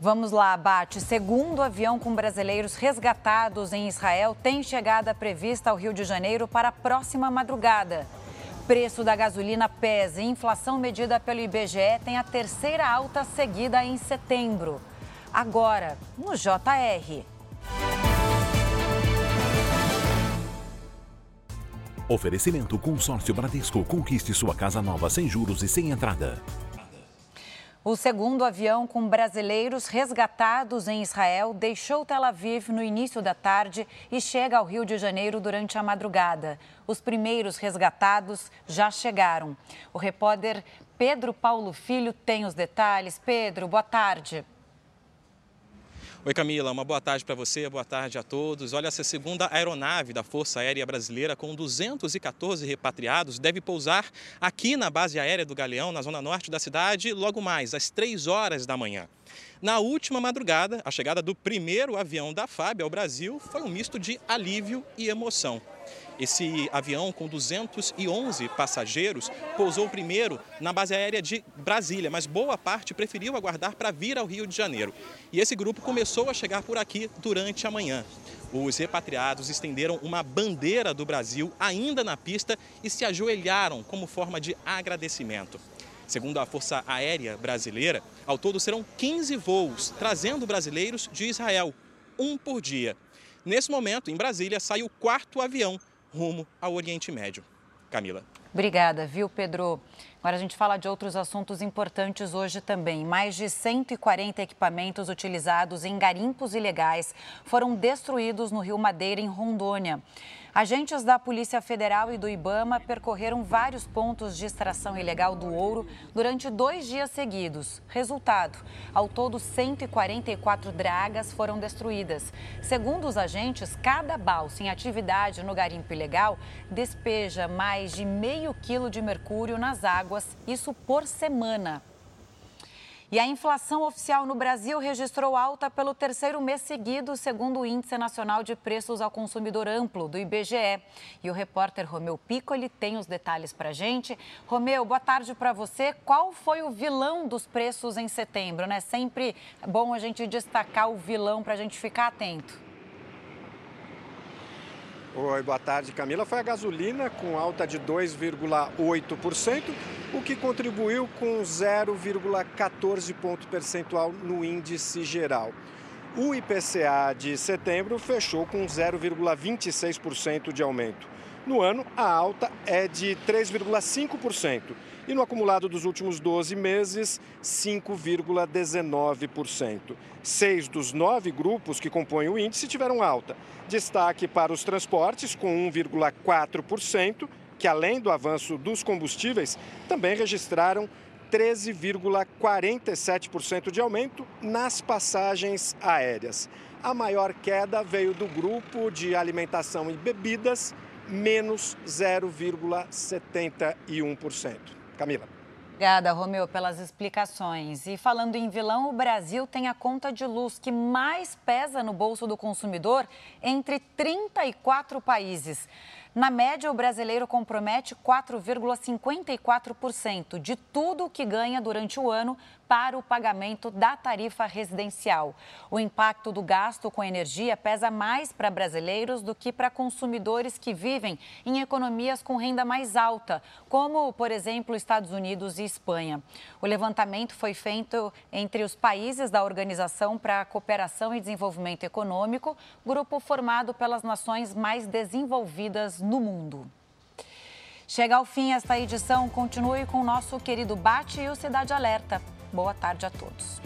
Vamos lá, Bate. Segundo avião com brasileiros resgatados em Israel tem chegada prevista ao Rio de Janeiro para a próxima madrugada. Preço da gasolina pesa e inflação medida pelo IBGE tem a terceira alta seguida em setembro. Agora, no JR. Oferecimento Consórcio Bradesco. Conquiste sua casa nova sem juros e sem entrada. O segundo avião com brasileiros resgatados em Israel deixou Tel Aviv no início da tarde e chega ao Rio de Janeiro durante a madrugada. Os primeiros resgatados já chegaram. O repórter Pedro Paulo Filho tem os detalhes. Pedro, boa tarde. Oi, Camila, uma boa tarde para você, boa tarde a todos. Olha, essa segunda aeronave da Força Aérea Brasileira, com 214 repatriados, deve pousar aqui na base aérea do Galeão, na zona norte da cidade, logo mais, às 3 horas da manhã. Na última madrugada, a chegada do primeiro avião da FAB ao Brasil foi um misto de alívio e emoção. Esse avião com 211 passageiros pousou primeiro na base aérea de Brasília, mas boa parte preferiu aguardar para vir ao Rio de Janeiro. E esse grupo começou a chegar por aqui durante a manhã. Os repatriados estenderam uma bandeira do Brasil ainda na pista e se ajoelharam como forma de agradecimento. Segundo a Força Aérea Brasileira, ao todo serão 15 voos trazendo brasileiros de Israel, um por dia. Nesse momento, em Brasília, sai o quarto avião rumo ao Oriente Médio. Camila. Obrigada, viu, Pedro? Agora a gente fala de outros assuntos importantes hoje também. Mais de 140 equipamentos utilizados em garimpos ilegais foram destruídos no Rio Madeira, em Rondônia. Agentes da Polícia Federal e do Ibama percorreram vários pontos de extração ilegal do ouro durante dois dias seguidos. Resultado: ao todo, 144 dragas foram destruídas. Segundo os agentes, cada balsa em atividade no garimpo ilegal despeja mais de meio quilo de mercúrio nas águas, isso por semana. E a inflação oficial no Brasil registrou alta pelo terceiro mês seguido, segundo o Índice Nacional de Preços ao Consumidor Amplo, do IBGE. E o repórter Romeu Piccoli tem os detalhes para gente. Romeu, boa tarde para você. Qual foi o vilão dos preços em setembro? Né? Sempre bom a gente destacar o vilão para a gente ficar atento. Oi, boa tarde, Camila. Foi a gasolina com alta de 2,8%, o que contribuiu com 0,14 ponto percentual no índice geral. O IPCA de setembro fechou com 0,26% de aumento. No ano, a alta é de 3,5% e no acumulado dos últimos 12 meses, 5,19%. Seis dos nove grupos que compõem o índice tiveram alta. Destaque para os transportes, com 1,4%, que além do avanço dos combustíveis, também registraram 13,47% de aumento nas passagens aéreas. A maior queda veio do grupo de alimentação e bebidas, menos 0,71%. Camila. Obrigada, Romeu, pelas explicações. E falando em vilão, o Brasil tem a conta de luz que mais pesa no bolso do consumidor entre 34 países. Na média, o brasileiro compromete 4,54% de tudo o que ganha durante o ano para o pagamento da tarifa residencial. O impacto do gasto com energia pesa mais para brasileiros do que para consumidores que vivem em economias com renda mais alta, como, por exemplo, Estados Unidos e Espanha. O levantamento foi feito entre os países da Organização para a Cooperação e Desenvolvimento Econômico, grupo formado pelas nações mais desenvolvidas no mundo. Chega ao fim esta edição. Continue com o nosso querido Bate e o Cidade Alerta. Boa tarde a todos.